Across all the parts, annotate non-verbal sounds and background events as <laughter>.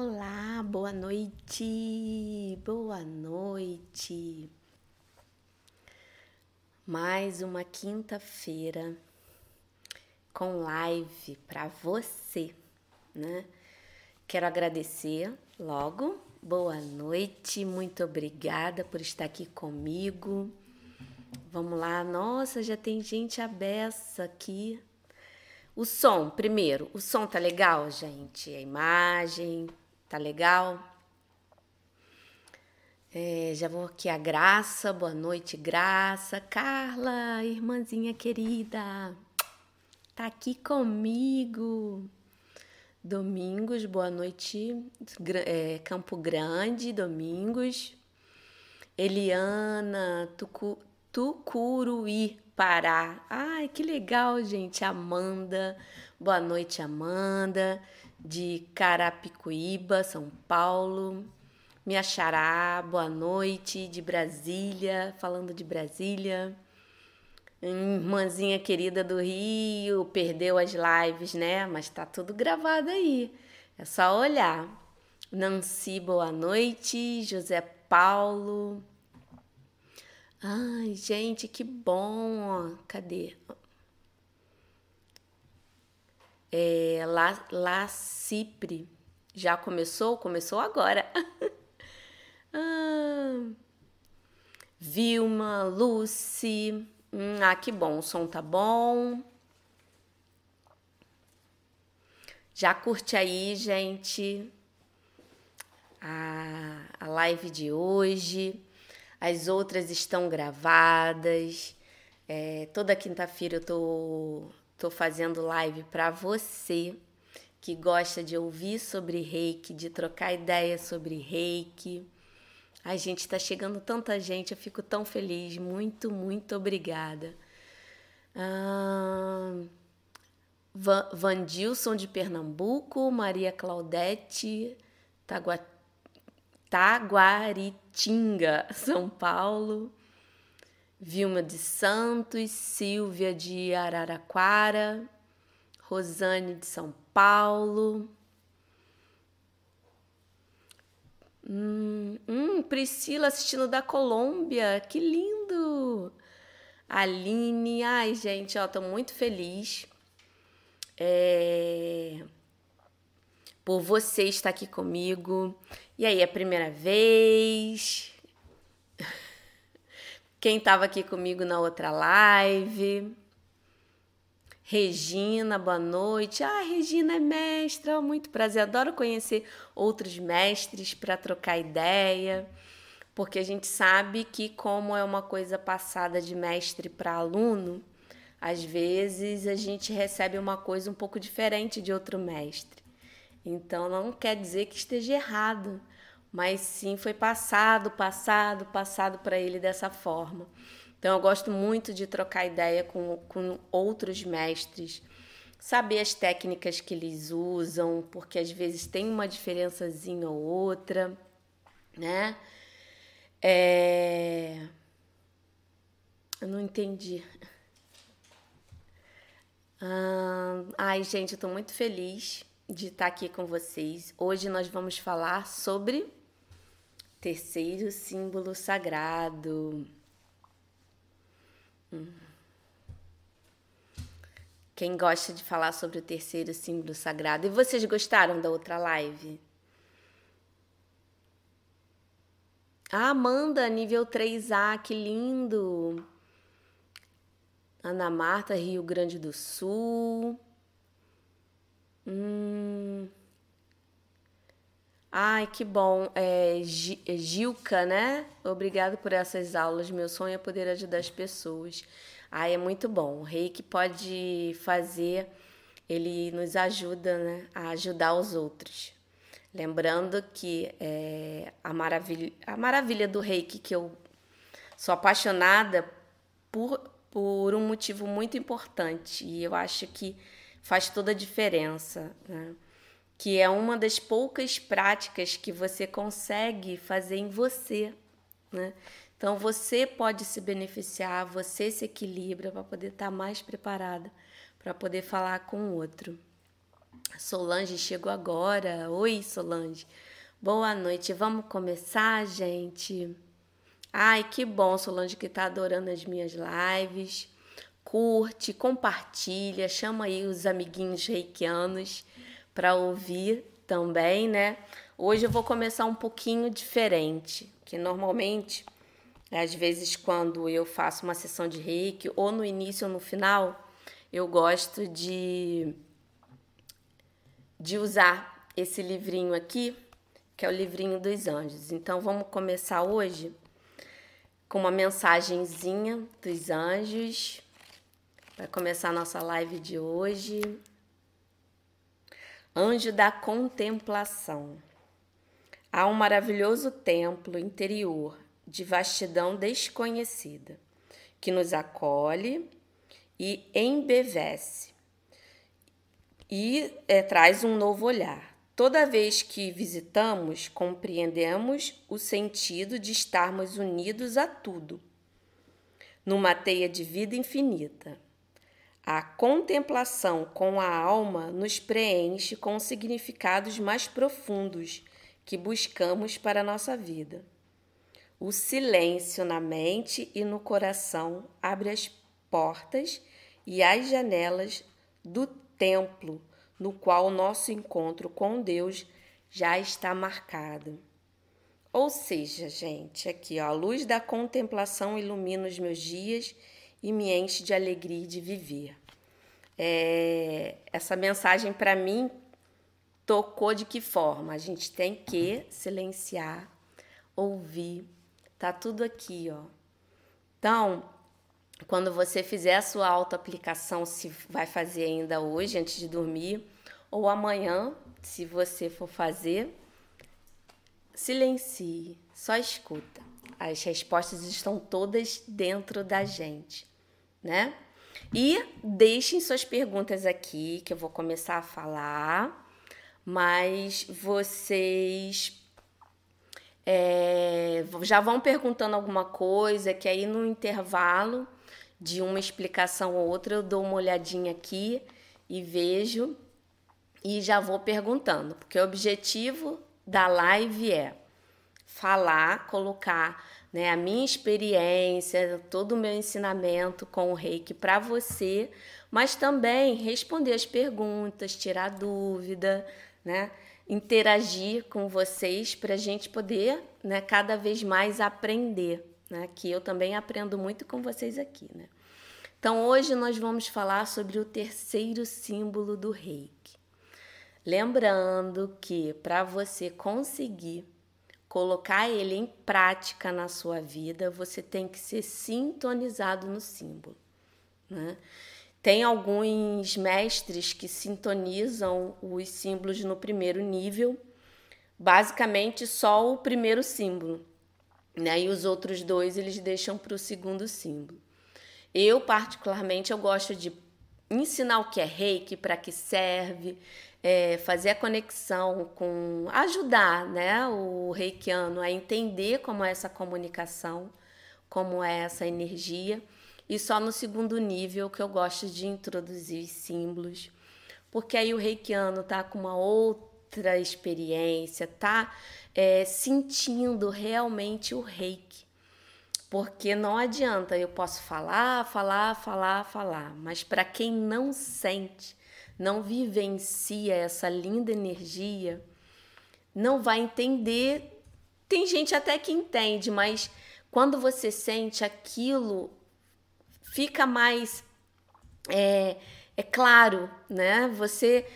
Olá, boa noite, boa noite. Mais uma quinta-feira com live para você, né? Quero agradecer logo. Boa noite, muito obrigada por estar aqui comigo. Vamos lá, nossa, já tem gente abessa aqui. O som, primeiro, o som tá legal, gente? A imagem, Tá legal? É, já vou aqui a Graça, boa noite, Graça. Carla, irmãzinha querida, tá aqui comigo. Domingos, boa noite. É, Campo Grande, Domingos. Eliana, Tucu, Tucuruí, Pará. Ai, que legal, gente. Amanda, boa noite, Amanda de Carapicuíba, São Paulo. Minha Xará, boa noite, de Brasília, falando de Brasília. Irmãzinha querida do Rio, perdeu as lives, né? Mas tá tudo gravado aí. É só olhar. Nancy, boa noite. José Paulo. Ai, gente, que bom. Cadê? É, La, La Cipre. Já começou? Começou agora. <laughs> ah, Vilma, Lucy. Hum, ah, que bom. O som tá bom. Já curte aí, gente, a, a live de hoje. As outras estão gravadas. É, toda quinta-feira eu tô Estou fazendo live para você que gosta de ouvir sobre reiki, de trocar ideias sobre reiki. A gente está chegando tanta gente, eu fico tão feliz. Muito, muito obrigada. Ah, Vandilson de Pernambuco, Maria Claudete, Tagua, Taguaritinga, <laughs> São Paulo. Vilma de Santos, Silvia de Araraquara, Rosane de São Paulo. Hum, hum, Priscila assistindo da Colômbia, que lindo! Aline, ai gente, ó, tô muito feliz é, por você estar aqui comigo. E aí, é a primeira vez? Quem estava aqui comigo na outra live. Regina, boa noite. Ah, Regina é mestra, muito prazer. Adoro conhecer outros mestres para trocar ideia, porque a gente sabe que, como é uma coisa passada de mestre para aluno, às vezes a gente recebe uma coisa um pouco diferente de outro mestre. Então, não quer dizer que esteja errado, mas sim foi passado, passado, passado para ele dessa forma. Então eu gosto muito de trocar ideia com, com outros mestres, saber as técnicas que eles usam, porque às vezes tem uma diferençazinha ou outra, né? É... Eu não entendi. Ah, ai, gente, eu tô muito feliz de estar aqui com vocês. Hoje nós vamos falar sobre Terceiro símbolo sagrado. Quem gosta de falar sobre o terceiro símbolo sagrado? E vocês gostaram da outra live? Ah, Amanda, nível 3A, que lindo! Ana Marta, Rio Grande do Sul. Hum. Ai, que bom. É, é, Gilca, né? Obrigado por essas aulas. Meu sonho é poder ajudar as pessoas. Ai, é muito bom. O reiki pode fazer, ele nos ajuda né, a ajudar os outros. Lembrando que é, a, maravilha, a maravilha do reiki, que eu sou apaixonada por, por um motivo muito importante e eu acho que faz toda a diferença. Né? Que é uma das poucas práticas que você consegue fazer em você, né? Então você pode se beneficiar, você se equilibra para poder estar tá mais preparada para poder falar com o outro. Solange chegou agora. Oi, Solange. Boa noite. Vamos começar, gente? Ai, que bom, Solange, que tá adorando as minhas lives. Curte, compartilha, chama aí os amiguinhos reikianos para ouvir também, né? Hoje eu vou começar um pouquinho diferente, que normalmente, às vezes, quando eu faço uma sessão de reiki, ou no início ou no final, eu gosto de, de usar esse livrinho aqui que é o livrinho dos anjos. Então vamos começar hoje com uma mensagenzinha dos anjos. Vai começar a nossa live de hoje. Anjo da contemplação. Há um maravilhoso templo interior de vastidão desconhecida que nos acolhe e embevece e é, traz um novo olhar. Toda vez que visitamos, compreendemos o sentido de estarmos unidos a tudo, numa teia de vida infinita. A contemplação com a alma nos preenche com significados mais profundos que buscamos para a nossa vida. O silêncio na mente e no coração abre as portas e as janelas do templo no qual o nosso encontro com Deus já está marcado. Ou seja, gente, aqui ó, a luz da contemplação ilumina os meus dias e me enche de alegria de viver. É, essa mensagem para mim tocou de que forma? A gente tem que silenciar, ouvir, tá tudo aqui, ó. Então, quando você fizer a sua auto-aplicação, se vai fazer ainda hoje, antes de dormir, ou amanhã, se você for fazer, silencie, só escuta. As respostas estão todas dentro da gente, né? E deixem suas perguntas aqui, que eu vou começar a falar, mas vocês é, já vão perguntando alguma coisa, que aí no intervalo de uma explicação ou outra, eu dou uma olhadinha aqui e vejo e já vou perguntando, porque o objetivo da live é falar, colocar né, a minha experiência, todo o meu ensinamento com o reiki para você, mas também responder as perguntas, tirar dúvida, né, interagir com vocês para a gente poder né, cada vez mais aprender né? Que eu também aprendo muito com vocês aqui, né? Então hoje nós vamos falar sobre o terceiro símbolo do reiki. Lembrando que para você conseguir colocar ele em prática na sua vida, você tem que ser sintonizado no símbolo. Né? Tem alguns mestres que sintonizam os símbolos no primeiro nível, basicamente só o primeiro símbolo né? E os outros dois eles deixam para o segundo símbolo. Eu, particularmente, eu gosto de ensinar o que é reiki, para que serve, é, fazer a conexão com. ajudar né, o reikiano a entender como é essa comunicação, como é essa energia. E só no segundo nível que eu gosto de introduzir símbolos, porque aí o reikiano tá com uma outra experiência, tá é, sentindo realmente o reiki. Porque não adianta, eu posso falar, falar, falar, falar, mas para quem não sente, não vivencia essa linda energia, não vai entender. Tem gente até que entende, mas quando você sente aquilo, fica mais é, é claro, né? Você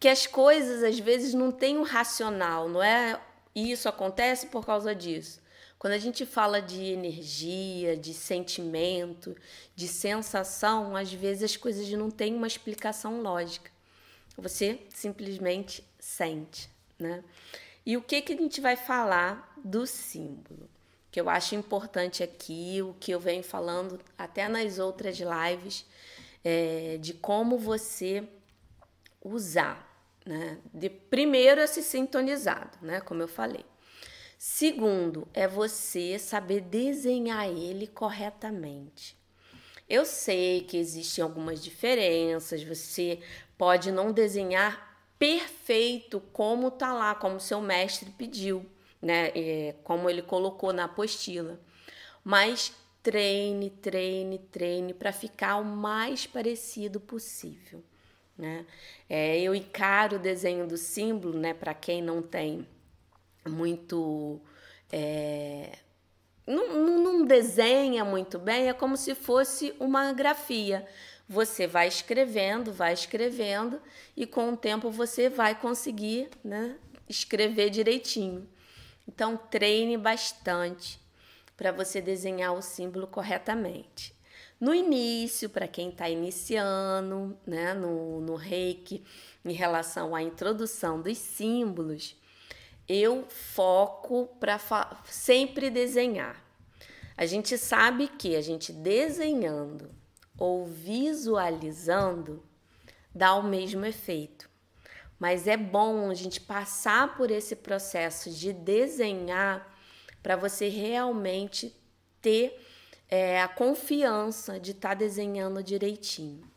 que as coisas às vezes não têm um racional, não é isso acontece por causa disso. Quando a gente fala de energia, de sentimento, de sensação, às vezes as coisas não têm uma explicação lógica. Você simplesmente sente, né? E o que que a gente vai falar do símbolo? Que eu acho importante aqui, o que eu venho falando até nas outras lives, é, de como você usar né? De primeiro é se sintonizado, né? Como eu falei. Segundo é você saber desenhar ele corretamente. Eu sei que existem algumas diferenças, você pode não desenhar perfeito como tá lá, como seu mestre pediu, né? É, como ele colocou na apostila. Mas treine, treine, treine para ficar o mais parecido possível. Né? É, eu encaro o desenho do símbolo, né, para quem não tem muito. É, não, não desenha muito bem, é como se fosse uma grafia. Você vai escrevendo, vai escrevendo, e com o tempo você vai conseguir né, escrever direitinho. Então, treine bastante para você desenhar o símbolo corretamente. No início, para quem está iniciando né, no, no reiki, em relação à introdução dos símbolos, eu foco para sempre desenhar. A gente sabe que a gente desenhando ou visualizando dá o mesmo efeito. Mas é bom a gente passar por esse processo de desenhar para você realmente ter é, a confiança de estar tá desenhando direitinho.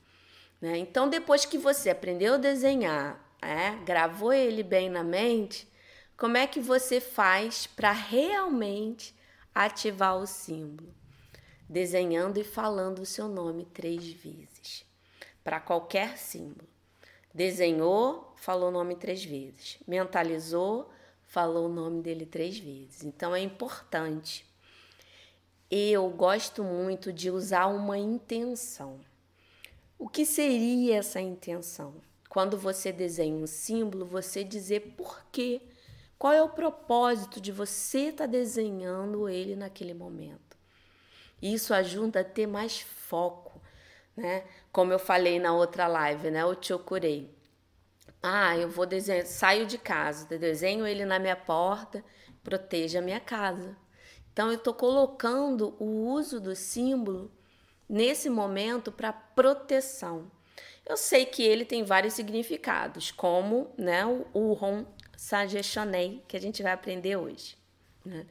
Né? Então, depois que você aprendeu a desenhar, é, gravou ele bem na mente, como é que você faz para realmente ativar o símbolo? Desenhando e falando o seu nome três vezes, para qualquer símbolo. Desenhou, falou o nome três vezes. Mentalizou, falou o nome dele três vezes. Então é importante. Eu gosto muito de usar uma intenção. O que seria essa intenção? Quando você desenha um símbolo, você dizer por quê. Qual é o propósito de você estar tá desenhando ele naquele momento? Isso ajuda a ter mais foco, né? Como eu falei na outra live, né? O Chokurei. Ah, eu vou desenhar, saio de casa, desenho ele na minha porta, proteja a minha casa. Então eu estou colocando o uso do símbolo nesse momento para proteção. Eu sei que ele tem vários significados, como né, o Uhon Sajeshonei, que a gente vai aprender hoje. Né?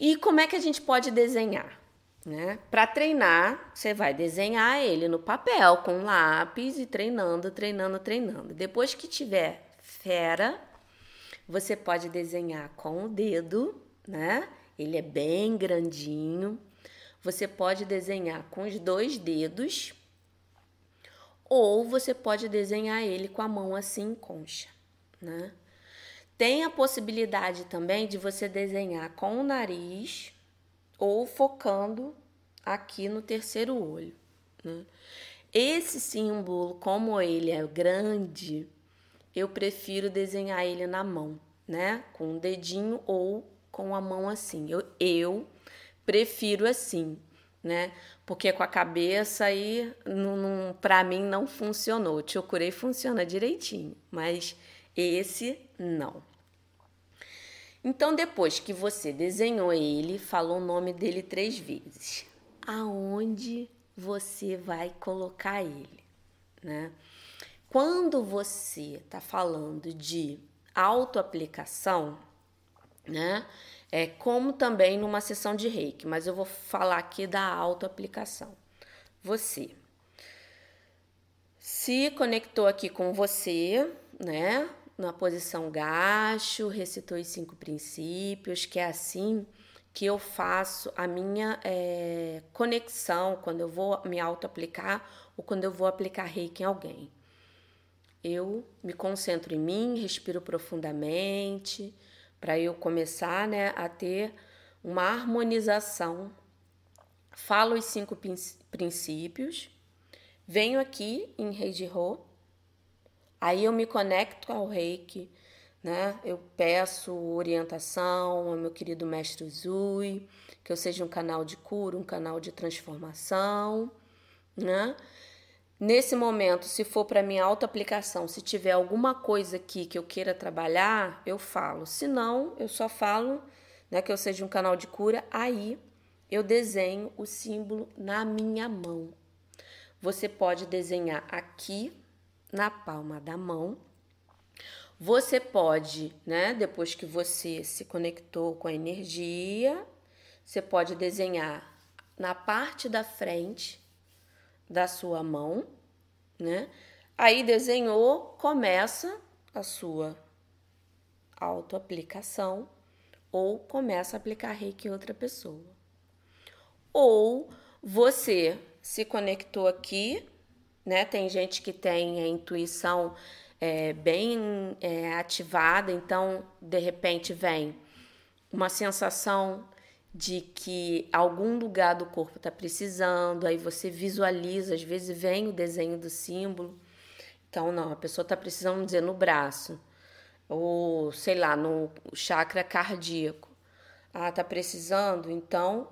E como é que a gente pode desenhar? Né? Para treinar, você vai desenhar ele no papel com lápis e treinando, treinando, treinando. Depois que tiver fera, você pode desenhar com o dedo, né? Ele é bem grandinho. Você pode desenhar com os dois dedos ou você pode desenhar ele com a mão assim concha, né? Tem a possibilidade também de você desenhar com o nariz ou focando aqui no terceiro olho. Né? Esse símbolo, como ele é grande, eu prefiro desenhar ele na mão, né? Com o dedinho ou com a mão assim. Eu, eu prefiro assim, né? Porque com a cabeça aí, para mim, não funcionou. O Chokurei funciona direitinho, mas esse não. Então, depois que você desenhou ele, falou o nome dele três vezes, aonde você vai colocar ele, né? Quando você está falando de autoaplicação, né? É como também numa sessão de reiki, mas eu vou falar aqui da autoaplicação. Você se conectou aqui com você, né? Na posição gacho, recitou os cinco princípios, que é assim que eu faço a minha é, conexão quando eu vou me auto-aplicar ou quando eu vou aplicar reiki em alguém. Eu me concentro em mim, respiro profundamente, para eu começar né, a ter uma harmonização. Falo os cinco princípios, venho aqui em Reiji-Ho, Aí eu me conecto ao reiki, né? Eu peço orientação ao meu querido mestre Zui, que eu seja um canal de cura, um canal de transformação, né? Nesse momento, se for para minha auto-aplicação, se tiver alguma coisa aqui que eu queira trabalhar, eu falo. Se não, eu só falo né, que eu seja um canal de cura, aí eu desenho o símbolo na minha mão. Você pode desenhar aqui na palma da mão. Você pode, né, depois que você se conectou com a energia, você pode desenhar na parte da frente da sua mão, né? Aí desenhou, começa a sua autoaplicação ou começa a aplicar reiki em outra pessoa. Ou você se conectou aqui, né? Tem gente que tem a intuição é, bem é, ativada, então de repente vem uma sensação de que algum lugar do corpo está precisando, aí você visualiza, às vezes vem o desenho do símbolo. Então, não, a pessoa está precisando dizer no braço, ou sei lá, no chakra cardíaco. Ah, tá precisando? Então,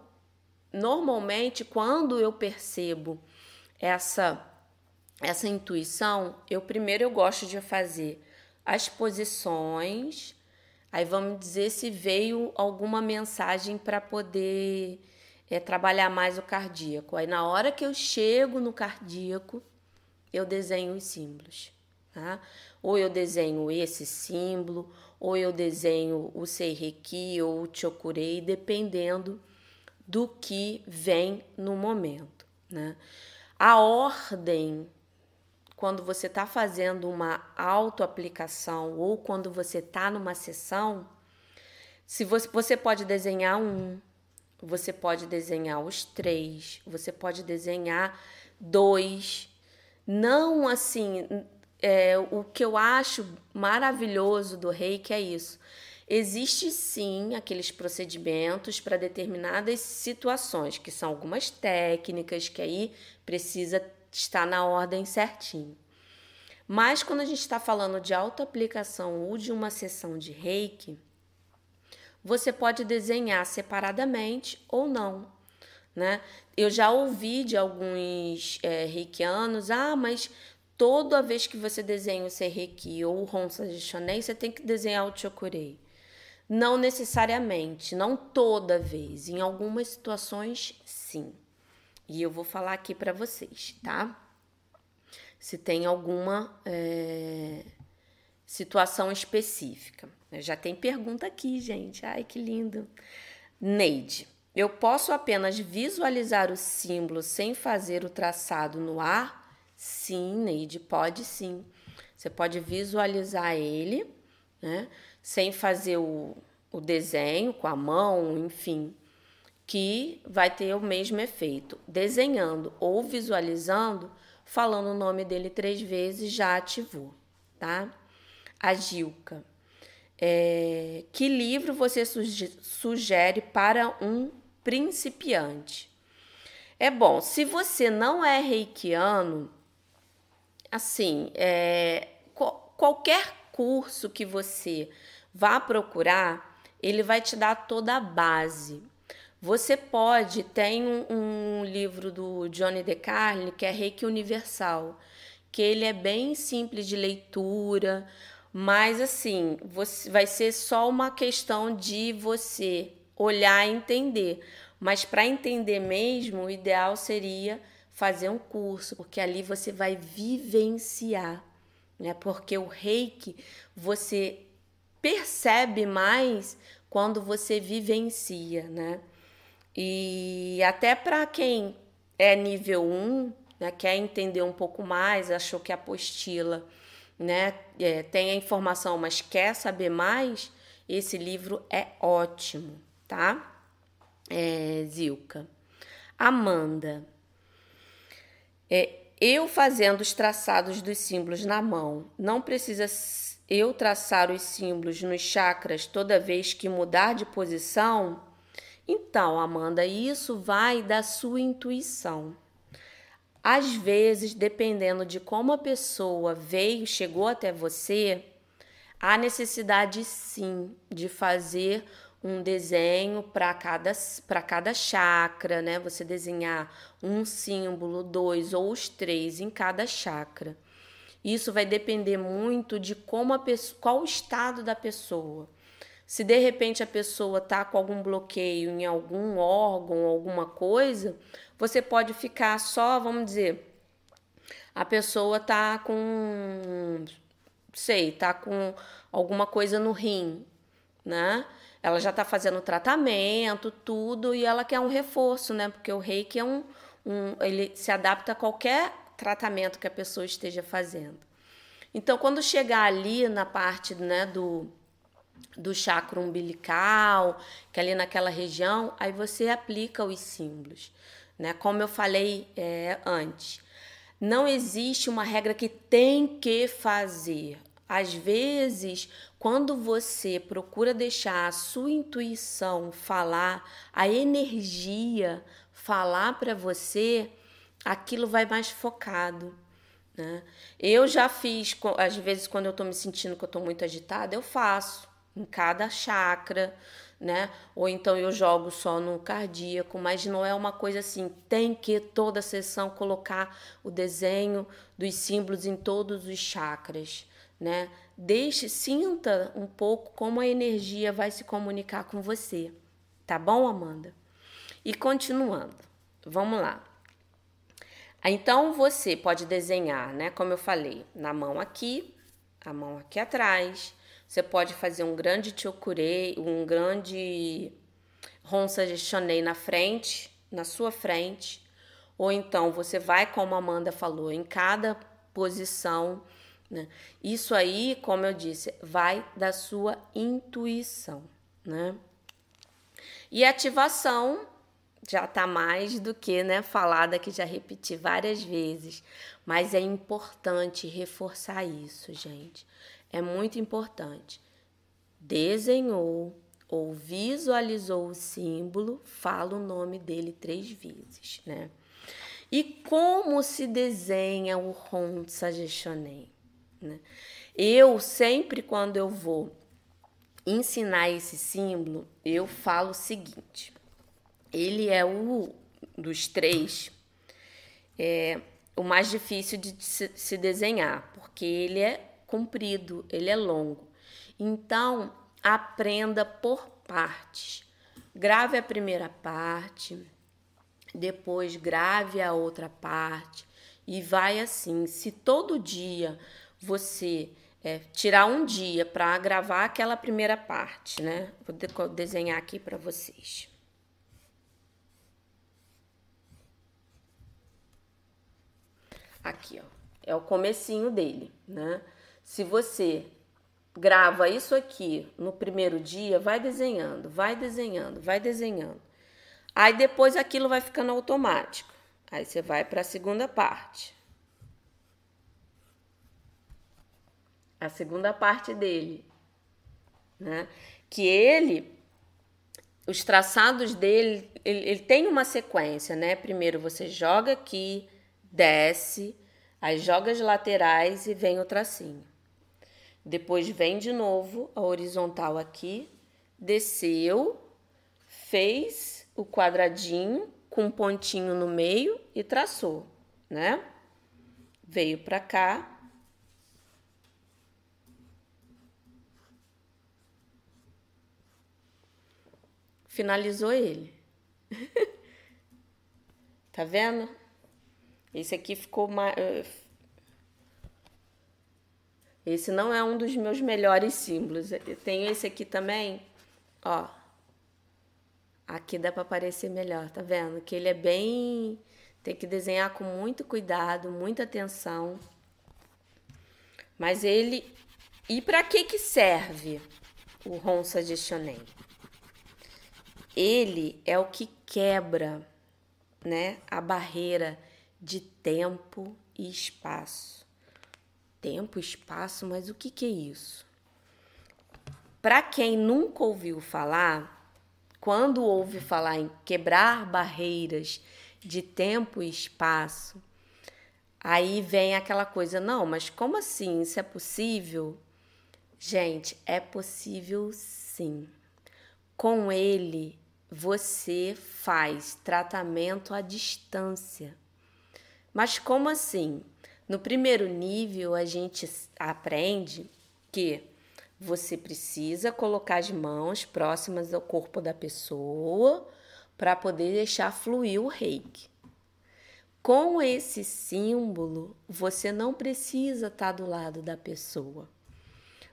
normalmente, quando eu percebo essa essa intuição, eu primeiro eu gosto de fazer as posições Aí vamos dizer se veio alguma mensagem para poder é, trabalhar mais o cardíaco. Aí na hora que eu chego no cardíaco, eu desenho os símbolos. Tá? Ou eu desenho esse símbolo, ou eu desenho o Seireki ou o Chokurei, dependendo do que vem no momento. Né? A ordem quando você está fazendo uma autoaplicação ou quando você está numa sessão, se você, você pode desenhar um, você pode desenhar os três, você pode desenhar dois. Não assim, é, o que eu acho maravilhoso do reiki é isso. Existe sim aqueles procedimentos para determinadas situações, que são algumas técnicas que aí precisa está na ordem certinho. Mas quando a gente está falando de autoaplicação ou de uma sessão de reiki, você pode desenhar separadamente ou não. Né? Eu já ouvi de alguns é, reikianos, ah, mas toda vez que você desenha o Seireki ou o Honsa de Shonen, você tem que desenhar o Chokurei. Não necessariamente, não toda vez. Em algumas situações, sim. E eu vou falar aqui para vocês, tá? Se tem alguma é, situação específica. Já tem pergunta aqui, gente. Ai, que lindo. Neide, eu posso apenas visualizar o símbolo sem fazer o traçado no ar? Sim, Neide, pode sim. Você pode visualizar ele, né? Sem fazer o, o desenho com a mão, enfim que vai ter o mesmo efeito. Desenhando ou visualizando, falando o nome dele três vezes, já ativou, tá? A Gilca. É, que livro você sugere para um principiante? É bom, se você não é reikiano, assim, é, qualquer curso que você vá procurar, ele vai te dar toda a base. Você pode, tem um, um livro do Johnny DeCarli que é Reiki Universal, que ele é bem simples de leitura, mas assim, você, vai ser só uma questão de você olhar e entender. Mas para entender mesmo, o ideal seria fazer um curso, porque ali você vai vivenciar, né? Porque o Reiki você percebe mais quando você vivencia, né? E até para quem é nível 1, né, quer entender um pouco mais, achou que a apostila né, é, tem a informação, mas quer saber mais, esse livro é ótimo, tá? É, Zilka. Amanda. É, eu fazendo os traçados dos símbolos na mão, não precisa eu traçar os símbolos nos chakras toda vez que mudar de posição? Então, Amanda, isso vai da sua intuição. Às vezes, dependendo de como a pessoa veio, chegou até você, há necessidade sim de fazer um desenho para cada, cada chakra, né? Você desenhar um símbolo, dois ou os três em cada chakra. Isso vai depender muito de como a pessoa, qual o estado da pessoa. Se de repente a pessoa está com algum bloqueio em algum órgão, alguma coisa, você pode ficar só, vamos dizer, a pessoa está com, sei, está com alguma coisa no rim, né? Ela já está fazendo tratamento, tudo, e ela quer um reforço, né? Porque o reiki é um, um ele se adapta a qualquer tratamento que a pessoa esteja fazendo. Então, quando chegar ali na parte né, do, do chakra umbilical, que é ali naquela região, aí você aplica os símbolos. Né? Como eu falei é, antes, não existe uma regra que tem que fazer. Às vezes, quando você procura deixar a sua intuição falar, a energia falar para você, aquilo vai mais focado. Né? Eu já fiz, às vezes, quando eu estou me sentindo que eu estou muito agitada, eu faço em cada chakra, né? Ou então eu jogo só no cardíaco, mas não é uma coisa assim, tem que toda sessão colocar o desenho dos símbolos em todos os chakras, né? Deixe, sinta um pouco como a energia vai se comunicar com você. Tá bom, Amanda? E continuando. Vamos lá. Então você pode desenhar, né? Como eu falei, na mão aqui, a mão aqui atrás. Você pode fazer um grande chokurei, um grande ronça gestionei na frente, na sua frente. Ou então você vai, como a Amanda falou, em cada posição. Né? Isso aí, como eu disse, vai da sua intuição, né? E ativação já está mais do que né, falada, que já repeti várias vezes. Mas é importante reforçar isso, gente. É muito importante. Desenhou ou visualizou o símbolo, fala o nome dele três vezes, né? E como se desenha o Honsa Geshonen? Né? Eu sempre, quando eu vou ensinar esse símbolo, eu falo o seguinte: ele é o dos três é, o mais difícil de se, desenhar, porque ele é comprido, ele é longo. Então, aprenda por partes. Grave a primeira parte, depois grave a outra parte e vai assim. Se todo dia você é, tirar um dia para gravar aquela primeira parte, né? Vou desenhar aqui para vocês. Aqui, ó. É o comecinho dele, né? Se você grava isso aqui no primeiro dia, vai desenhando, vai desenhando, vai desenhando. Aí depois aquilo vai ficando automático. Aí você vai para a segunda parte. A segunda parte dele, né? Que ele os traçados dele, ele, ele, tem uma sequência, né? Primeiro você joga aqui, desce, aí joga as laterais e vem o tracinho. Depois vem de novo a horizontal aqui, desceu, fez o quadradinho com um pontinho no meio e traçou, né? Veio para cá. Finalizou ele. <laughs> tá vendo? Esse aqui ficou mais. Esse não é um dos meus melhores símbolos. Eu tenho esse aqui também, ó. Aqui dá para aparecer melhor, tá vendo? Que ele é bem. Tem que desenhar com muito cuidado, muita atenção. Mas ele. E para que que serve o Ronsa de Shonen? Ele é o que quebra, né, a barreira de tempo e espaço. Tempo, espaço, mas o que, que é isso? Para quem nunca ouviu falar, quando ouve falar em quebrar barreiras de tempo e espaço, aí vem aquela coisa, não, mas como assim? Isso é possível? Gente, é possível sim. Com ele, você faz tratamento à distância. Mas como assim? No primeiro nível, a gente aprende que você precisa colocar as mãos próximas ao corpo da pessoa para poder deixar fluir o reiki. Com esse símbolo, você não precisa estar do lado da pessoa.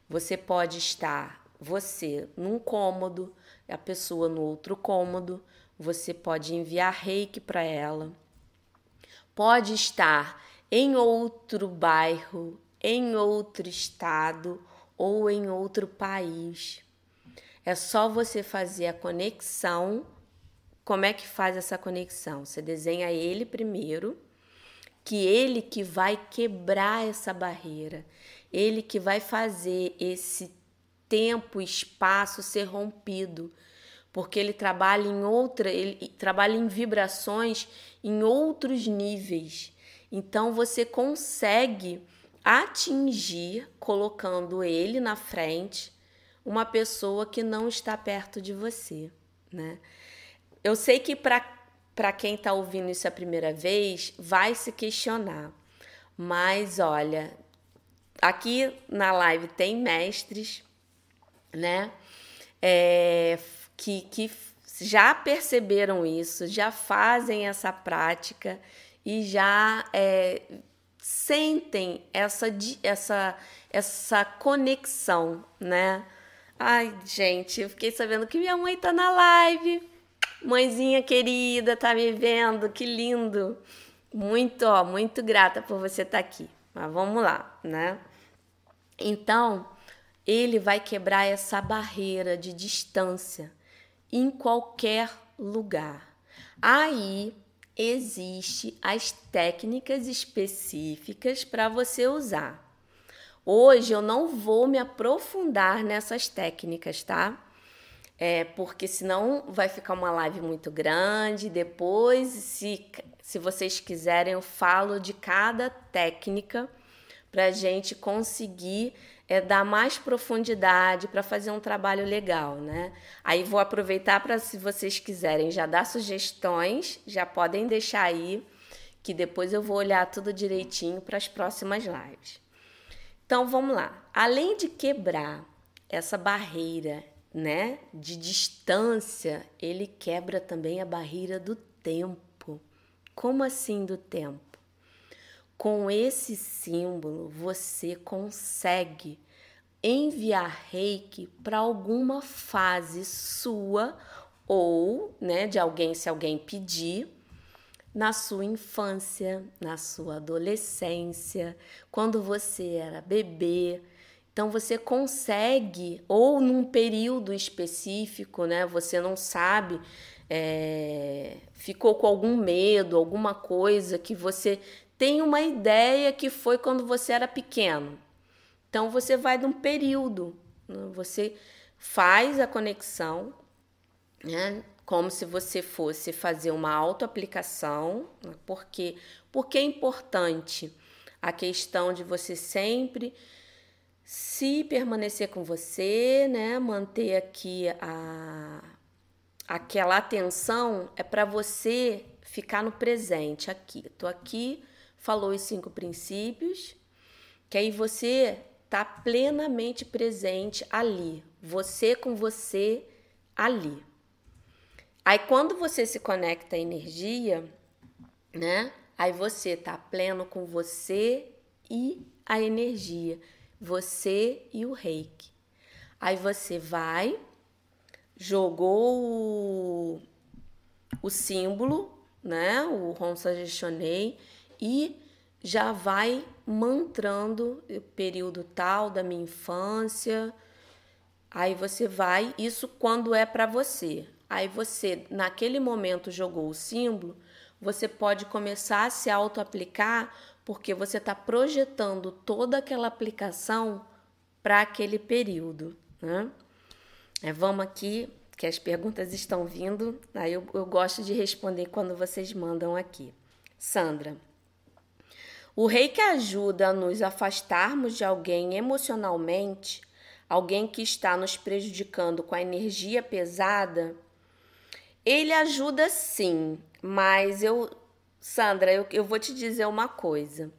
Você pode estar, você num cômodo, a pessoa no outro cômodo, você pode enviar reiki para ela pode estar em outro bairro, em outro estado ou em outro país. É só você fazer a conexão. Como é que faz essa conexão? Você desenha ele primeiro, que ele que vai quebrar essa barreira, ele que vai fazer esse tempo, espaço ser rompido, porque ele trabalha em outra, ele trabalha em vibrações em outros níveis. Então você consegue atingir colocando ele na frente uma pessoa que não está perto de você, né? Eu sei que para quem está ouvindo isso a primeira vez vai se questionar, mas olha, aqui na live tem mestres, né? É, que, que já perceberam isso, já fazem essa prática e já é, sentem essa, essa, essa conexão, né? Ai, gente, eu fiquei sabendo que minha mãe tá na live. Mãezinha querida, tá me vendo? Que lindo. Muito, ó, muito grata por você estar tá aqui. Mas vamos lá, né? Então, ele vai quebrar essa barreira de distância em qualquer lugar. Aí existe as técnicas específicas para você usar. Hoje eu não vou me aprofundar nessas técnicas, tá? É, porque senão vai ficar uma live muito grande. Depois, se, se vocês quiserem, eu falo de cada técnica para a gente conseguir é dar mais profundidade para fazer um trabalho legal, né? Aí vou aproveitar para, se vocês quiserem já dar sugestões, já podem deixar aí, que depois eu vou olhar tudo direitinho para as próximas lives. Então vamos lá. Além de quebrar essa barreira, né, de distância, ele quebra também a barreira do tempo. Como assim do tempo? Com esse símbolo, você consegue enviar reiki para alguma fase sua ou né, de alguém, se alguém pedir, na sua infância, na sua adolescência, quando você era bebê. Então você consegue, ou num período específico, né? Você não sabe, é, ficou com algum medo, alguma coisa que você tem uma ideia que foi quando você era pequeno. Então você vai de um período, né? você faz a conexão, né? como se você fosse fazer uma autoaplicação, né? porque porque é importante a questão de você sempre se permanecer com você, né, manter aqui a aquela atenção é para você ficar no presente aqui. Tô aqui falou os cinco princípios, que aí você está plenamente presente ali, você com você ali. Aí quando você se conecta à energia, né? Aí você está pleno com você e a energia, você e o reiki. Aí você vai, jogou o, o símbolo, né? O Honsa Gestionei e já vai mantrando o período tal da minha infância. Aí você vai, isso quando é para você. Aí você, naquele momento, jogou o símbolo, você pode começar a se auto-aplicar, porque você está projetando toda aquela aplicação para aquele período. Né? É, vamos aqui, que as perguntas estão vindo, aí eu, eu gosto de responder quando vocês mandam aqui. Sandra, o rei que ajuda a nos afastarmos de alguém emocionalmente, alguém que está nos prejudicando com a energia pesada, ele ajuda sim, mas eu, Sandra, eu, eu vou te dizer uma coisa.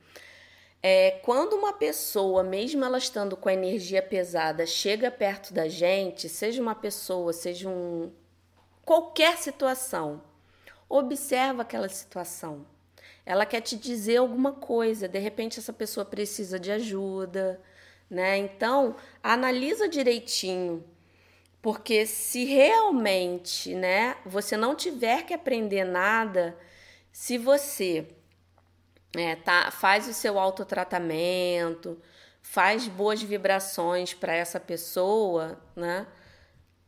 É, quando uma pessoa, mesmo ela estando com a energia pesada, chega perto da gente, seja uma pessoa, seja um qualquer situação, observa aquela situação ela quer te dizer alguma coisa, de repente essa pessoa precisa de ajuda, né? Então, analisa direitinho, porque se realmente, né, você não tiver que aprender nada, se você é, tá, faz o seu autotratamento, faz boas vibrações para essa pessoa, né?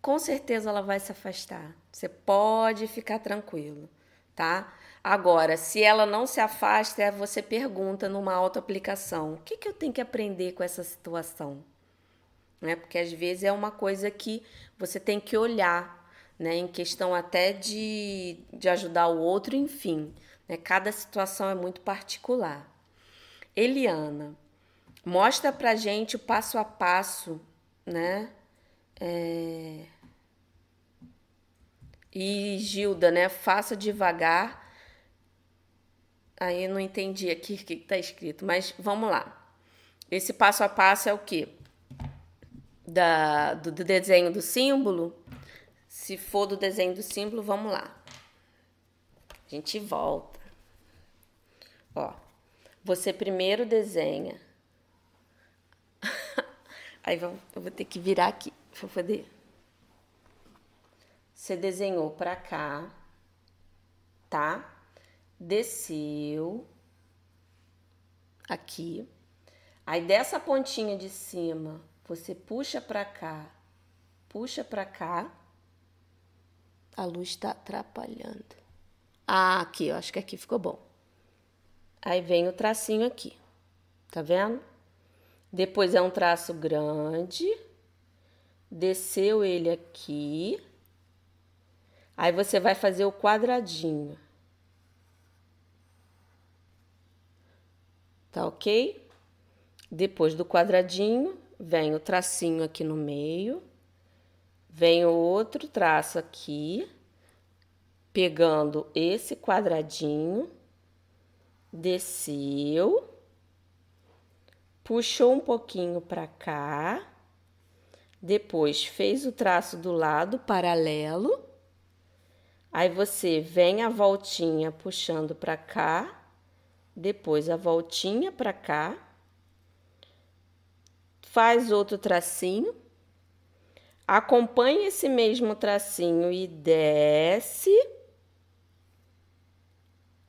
Com certeza ela vai se afastar. Você pode ficar tranquilo, tá? Agora, se ela não se afasta, você pergunta numa autoaplicação: o que, que eu tenho que aprender com essa situação? Né? Porque às vezes é uma coisa que você tem que olhar, né? Em questão até de, de ajudar o outro, enfim. Né? Cada situação é muito particular. Eliana, mostra pra gente o passo a passo, né? É... E Gilda, né? Faça devagar. Aí não entendi aqui o que está escrito, mas vamos lá. Esse passo a passo é o quê? Da, do, do desenho do símbolo. Se for do desenho do símbolo, vamos lá. A gente volta. Ó, você primeiro desenha. <laughs> Aí eu vou ter que virar aqui para poder. Você desenhou para cá, tá? Desceu aqui. Aí dessa pontinha de cima, você puxa para cá, puxa para cá. A luz está atrapalhando. Ah, aqui, eu acho que aqui ficou bom. Aí vem o tracinho aqui, tá vendo? Depois é um traço grande, desceu ele aqui. Aí você vai fazer o quadradinho. Tá ok? Depois do quadradinho, vem o tracinho aqui no meio, vem o outro traço aqui, pegando esse quadradinho desceu, puxou um pouquinho para cá, depois fez o traço do lado paralelo, aí você vem a voltinha puxando para cá, depois a voltinha para cá, faz outro tracinho, acompanha esse mesmo tracinho e desce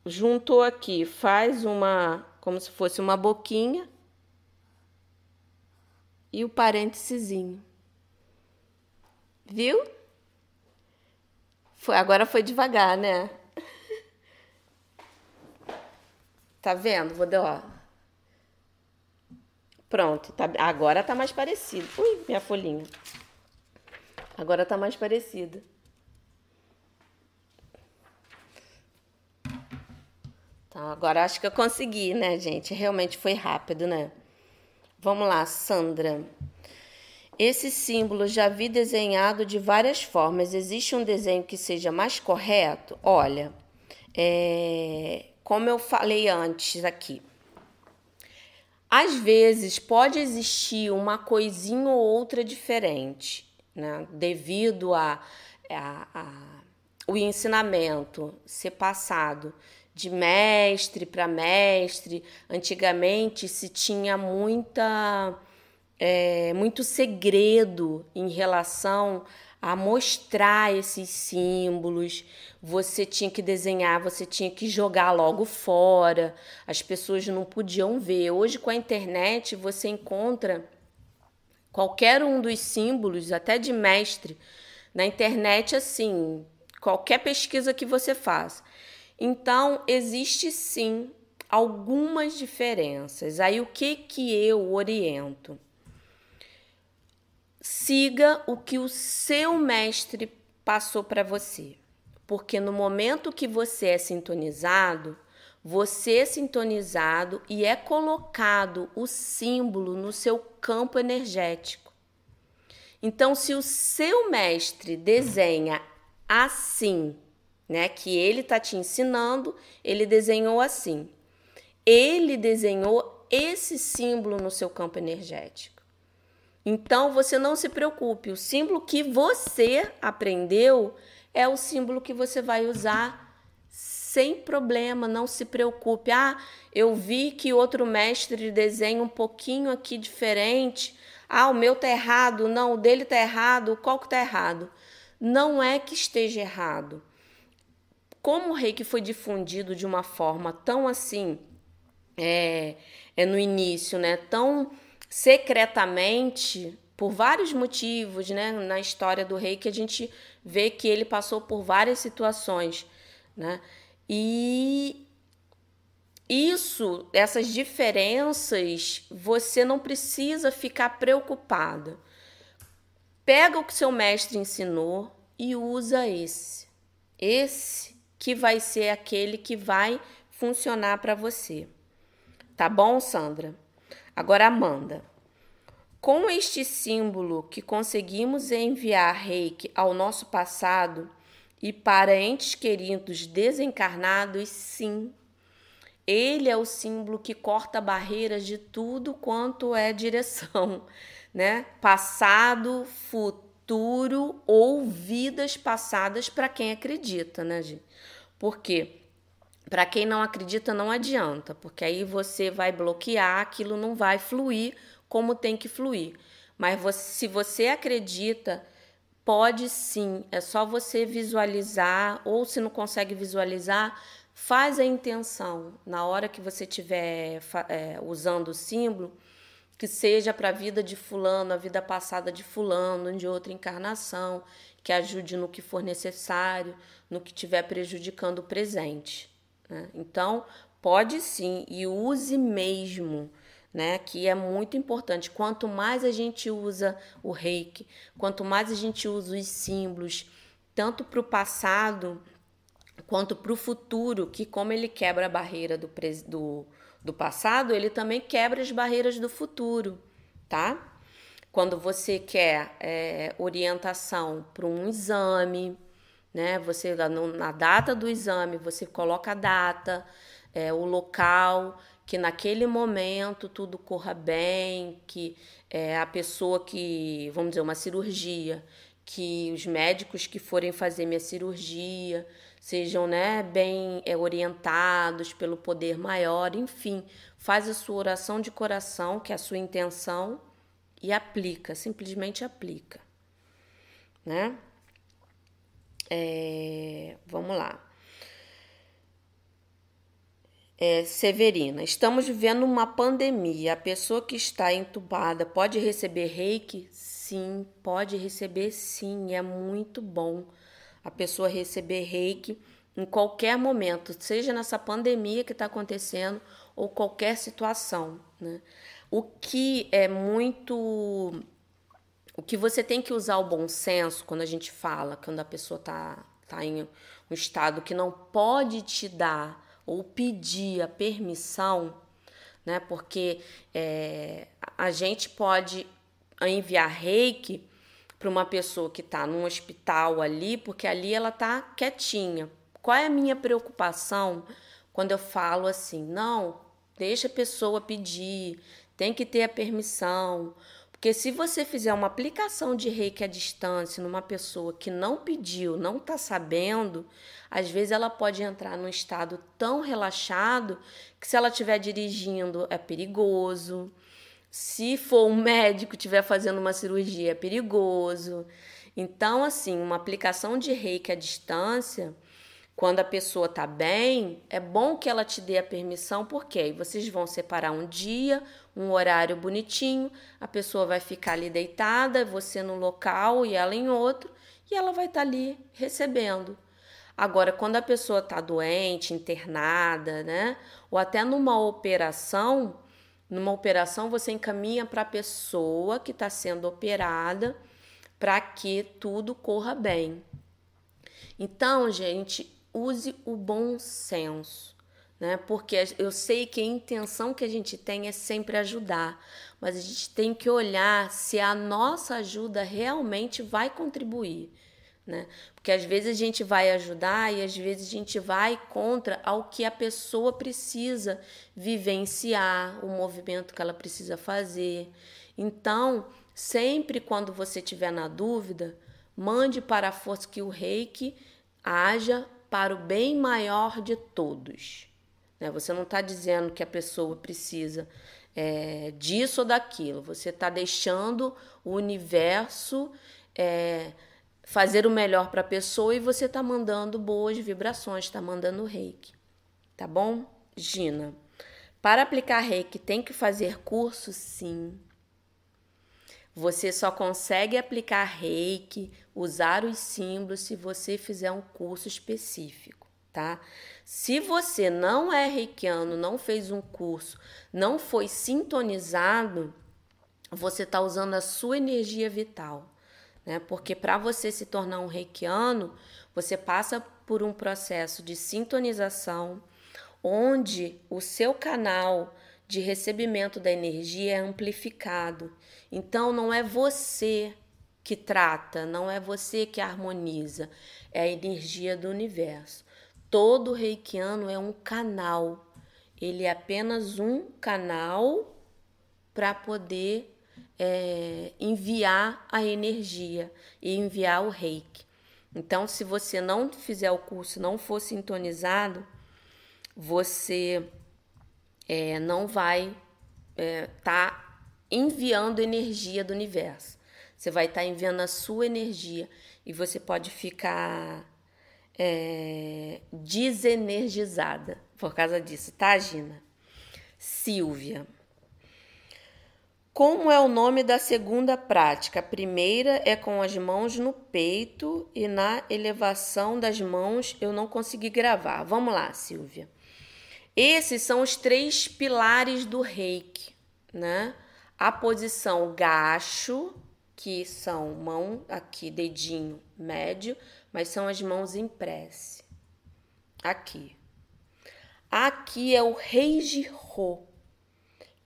juntou aqui, faz uma, como se fosse uma boquinha e o parênteses. Viu? Foi, agora foi devagar, né? Tá vendo? Vou dar, ó. Pronto, tá, agora tá mais parecido. Ui, minha folhinha. Agora tá mais parecido. Então, agora acho que eu consegui, né, gente? Realmente foi rápido, né? Vamos lá, Sandra. Esse símbolo já vi desenhado de várias formas. Existe um desenho que seja mais correto? Olha, é, como eu falei antes aqui, às vezes pode existir uma coisinha ou outra diferente, né? Devido a, a, a o ensinamento ser passado de mestre para mestre. Antigamente se tinha muita, é, muito segredo em relação a mostrar esses símbolos. Você tinha que desenhar, você tinha que jogar logo fora. As pessoas não podiam ver. Hoje, com a internet, você encontra qualquer um dos símbolos, até de mestre, na internet, assim, qualquer pesquisa que você faça. Então, existe sim algumas diferenças. Aí o que que eu oriento? Siga o que o seu mestre passou para você. Porque no momento que você é sintonizado, você é sintonizado e é colocado o símbolo no seu campo energético. Então, se o seu mestre desenha assim, né, que ele está te ensinando, ele desenhou assim. Ele desenhou esse símbolo no seu campo energético. Então você não se preocupe, o símbolo que você aprendeu é o símbolo que você vai usar sem problema, não se preocupe. Ah, eu vi que outro mestre desenha um pouquinho aqui diferente. Ah, o meu tá errado, não, o dele tá errado, qual que tá errado? Não é que esteja errado como o reiki foi difundido de uma forma tão assim é, é no início, né? Tão secretamente, por vários motivos, né? Na história do rei, que a gente vê que ele passou por várias situações, né? E isso, essas diferenças, você não precisa ficar preocupada. Pega o que seu mestre ensinou e usa esse. Esse que vai ser aquele que vai funcionar para você. Tá bom, Sandra? Agora, Amanda. Com este símbolo que conseguimos enviar reiki ao nosso passado e para entes queridos desencarnados, sim. Ele é o símbolo que corta barreiras de tudo quanto é direção, <laughs> né? Passado, futuro ou vidas passadas para quem acredita, né, gente? Por quê? Para quem não acredita, não adianta, porque aí você vai bloquear, aquilo não vai fluir como tem que fluir. Mas você, se você acredita, pode sim, é só você visualizar, ou se não consegue visualizar, faz a intenção. Na hora que você estiver é, usando o símbolo, que seja para a vida de fulano, a vida passada de fulano, de outra encarnação, que ajude no que for necessário, no que estiver prejudicando o presente. Né? Então, pode sim e use mesmo. Né, que é muito importante. Quanto mais a gente usa o reiki, quanto mais a gente usa os símbolos, tanto para o passado quanto para o futuro, que como ele quebra a barreira do, do, do passado, ele também quebra as barreiras do futuro, tá? Quando você quer é, orientação para um exame, né? Você na data do exame você coloca a data, é, o local, que naquele momento tudo corra bem, que é, a pessoa que, vamos dizer, uma cirurgia, que os médicos que forem fazer minha cirurgia sejam né, bem é, orientados pelo poder maior, enfim, faz a sua oração de coração, que é a sua intenção, e aplica, simplesmente aplica. Né? É, vamos lá. É, Severina, estamos vivendo uma pandemia. A pessoa que está entubada pode receber reiki? Sim, pode receber sim. É muito bom a pessoa receber reiki em qualquer momento, seja nessa pandemia que está acontecendo ou qualquer situação. Né? O que é muito o que você tem que usar o bom senso quando a gente fala, quando a pessoa está tá em um estado que não pode te dar ou pedir a permissão, né? Porque é, a gente pode enviar reiki para uma pessoa que está num hospital ali, porque ali ela está quietinha. Qual é a minha preocupação quando eu falo assim? Não, deixa a pessoa pedir, tem que ter a permissão. Porque se você fizer uma aplicação de reiki à distância numa pessoa que não pediu, não está sabendo, às vezes ela pode entrar num estado tão relaxado que se ela estiver dirigindo é perigoso. Se for um <laughs> médico estiver fazendo uma cirurgia é perigoso. Então, assim, uma aplicação de reiki à distância quando a pessoa está bem, é bom que ela te dê a permissão, porque aí vocês vão separar um dia, um horário bonitinho, a pessoa vai ficar ali deitada, você no local e ela em outro, e ela vai estar tá ali recebendo. Agora, quando a pessoa está doente, internada, né, ou até numa operação, numa operação você encaminha para a pessoa que está sendo operada para que tudo corra bem. Então, gente, use o bom senso, né? Porque eu sei que a intenção que a gente tem é sempre ajudar, mas a gente tem que olhar se a nossa ajuda realmente vai contribuir, né? Porque às vezes a gente vai ajudar e às vezes a gente vai contra ao que a pessoa precisa vivenciar, o movimento que ela precisa fazer. Então, sempre quando você tiver na dúvida, mande para a força que o reiki haja para o bem maior de todos. Né? Você não está dizendo que a pessoa precisa é, disso ou daquilo, você está deixando o universo é, fazer o melhor para a pessoa e você está mandando boas vibrações, está mandando reiki. Tá bom? Gina. Para aplicar reiki, tem que fazer curso? Sim. Você só consegue aplicar reiki, usar os símbolos, se você fizer um curso específico, tá? Se você não é reikiano, não fez um curso, não foi sintonizado, você está usando a sua energia vital, né? Porque para você se tornar um reikiano, você passa por um processo de sintonização, onde o seu canal de recebimento da energia é amplificado. Então não é você que trata, não é você que harmoniza, é a energia do universo. Todo reikiano é um canal. Ele é apenas um canal para poder é, enviar a energia e enviar o reiki. Então, se você não fizer o curso, não for sintonizado, você é, não vai estar é, tá enviando energia do universo. Você vai estar tá enviando a sua energia e você pode ficar é, desenergizada por causa disso, tá, Gina? Silvia. Como é o nome da segunda prática? A primeira é com as mãos no peito e na elevação das mãos eu não consegui gravar. Vamos lá, Silvia. Esses são os três pilares do reiki, né? A posição gacho, que são mão aqui, dedinho médio, mas são as mãos em prece. Aqui. Aqui é o Reiji-Ho,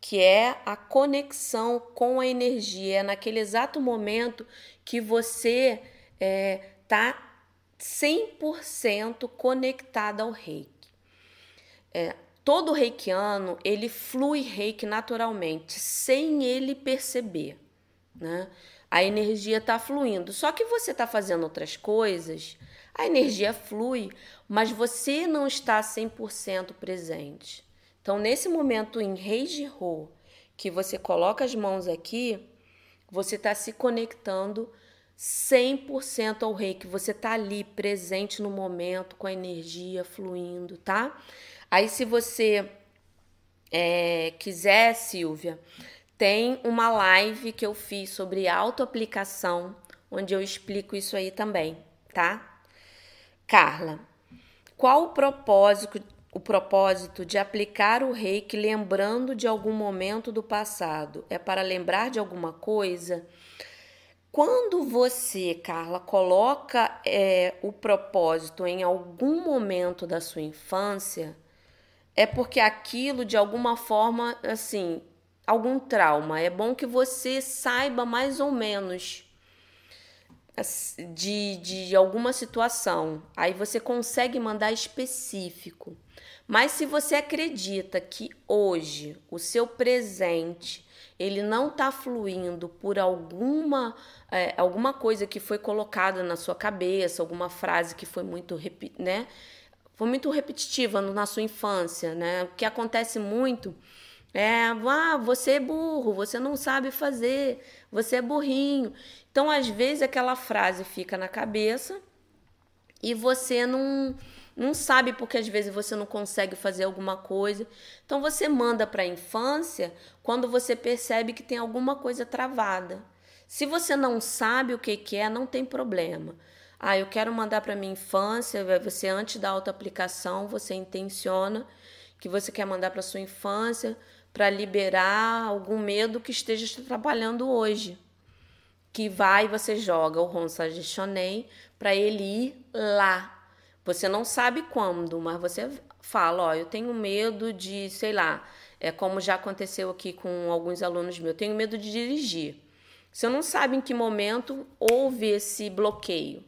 que é a conexão com a energia. É naquele exato momento que você está é, tá 100% conectado ao reiki. É, todo reikiano, ele flui reiki naturalmente, sem ele perceber, né? A energia está fluindo. Só que você está fazendo outras coisas, a energia flui, mas você não está 100% presente. Então, nesse momento em Reiji Ho, que você coloca as mãos aqui, você está se conectando 100% ao reiki. Você está ali presente no momento, com a energia fluindo, tá? Aí, se você é, quiser, Silvia, tem uma live que eu fiz sobre autoaplicação, onde eu explico isso aí também, tá? Carla, qual o propósito, o propósito de aplicar o reiki lembrando de algum momento do passado? É para lembrar de alguma coisa? Quando você, Carla, coloca é, o propósito em algum momento da sua infância, é porque aquilo de alguma forma, assim, algum trauma. É bom que você saiba mais ou menos de, de alguma situação. Aí você consegue mandar específico. Mas se você acredita que hoje o seu presente ele não está fluindo por alguma é, alguma coisa que foi colocada na sua cabeça, alguma frase que foi muito, né? foi muito repetitiva na sua infância, né? O que acontece muito é, ah, você é burro, você não sabe fazer, você é burrinho. Então, às vezes, aquela frase fica na cabeça e você não, não sabe porque às vezes você não consegue fazer alguma coisa. Então, você manda para a infância quando você percebe que tem alguma coisa travada. Se você não sabe o que, que é, não tem problema. Ah, eu quero mandar para minha infância, você antes da autoaplicação, você intenciona que você quer mandar para sua infância para liberar algum medo que esteja te atrapalhando hoje. Que vai você joga o Ronsage Shonen para ele ir lá. Você não sabe quando, mas você fala, ó, eu tenho medo de, sei lá, é como já aconteceu aqui com alguns alunos meus, eu tenho medo de dirigir. Você não sabe em que momento houve esse bloqueio.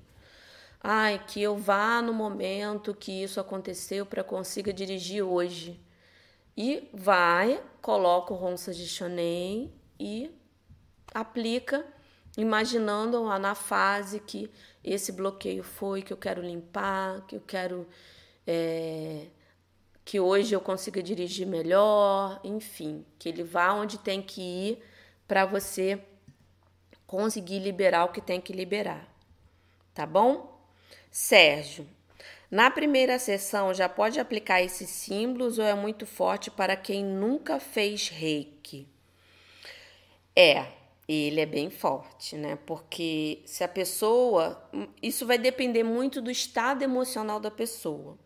Ai, que eu vá no momento que isso aconteceu para consiga dirigir hoje. E vai, coloca o ronça de Shonen e aplica, imaginando lá na fase que esse bloqueio foi, que eu quero limpar, que eu quero é, que hoje eu consiga dirigir melhor, enfim, que ele vá onde tem que ir para você conseguir liberar o que tem que liberar. Tá bom? Sérgio, Na primeira sessão, já pode aplicar esses símbolos ou é muito forte para quem nunca fez reiki? É, ele é bem forte, né? Porque se a pessoa. Isso vai depender muito do estado emocional da pessoa.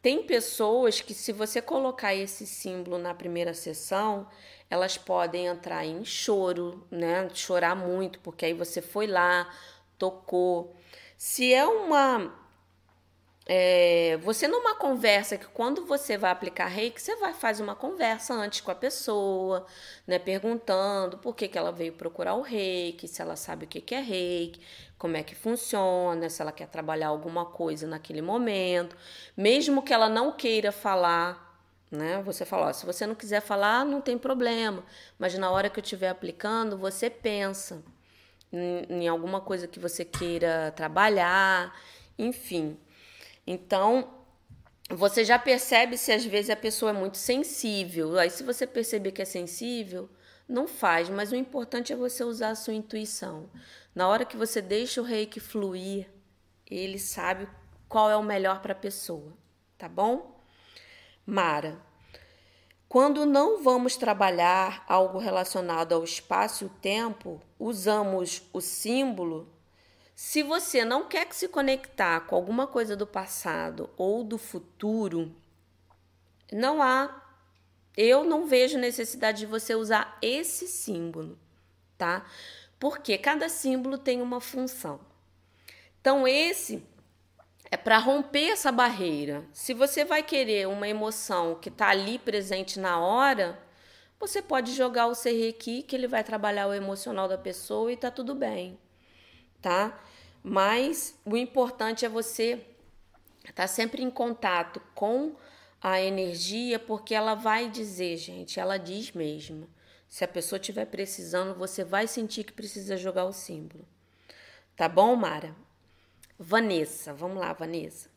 Tem pessoas que, se você colocar esse símbolo na primeira sessão, elas podem entrar em choro, né? Chorar muito, porque aí você foi lá, tocou. Se é uma é, você numa conversa que quando você vai aplicar reiki, você vai fazer uma conversa antes com a pessoa, né, perguntando por que, que ela veio procurar o reiki, se ela sabe o que, que é reiki, como é que funciona, se ela quer trabalhar alguma coisa naquele momento, mesmo que ela não queira falar, né? Você fala, ó, se você não quiser falar, não tem problema, mas na hora que eu estiver aplicando, você pensa em, em alguma coisa que você queira trabalhar, enfim. Então, você já percebe se às vezes a pessoa é muito sensível. Aí, se você perceber que é sensível, não faz, mas o importante é você usar a sua intuição. Na hora que você deixa o reiki fluir, ele sabe qual é o melhor para a pessoa, tá bom? Mara, quando não vamos trabalhar algo relacionado ao espaço e o tempo, usamos o símbolo se você não quer se conectar com alguma coisa do passado ou do futuro, não há. Eu não vejo necessidade de você usar esse símbolo, tá? Porque cada símbolo tem uma função. Então, esse é para romper essa barreira. Se você vai querer uma emoção que está ali presente na hora, você pode jogar o Serrequi, que ele vai trabalhar o emocional da pessoa e tá tudo bem, tá? Mas o importante é você estar tá sempre em contato com a energia, porque ela vai dizer, gente, ela diz mesmo. Se a pessoa estiver precisando, você vai sentir que precisa jogar o símbolo. Tá bom, Mara? Vanessa, vamos lá, Vanessa.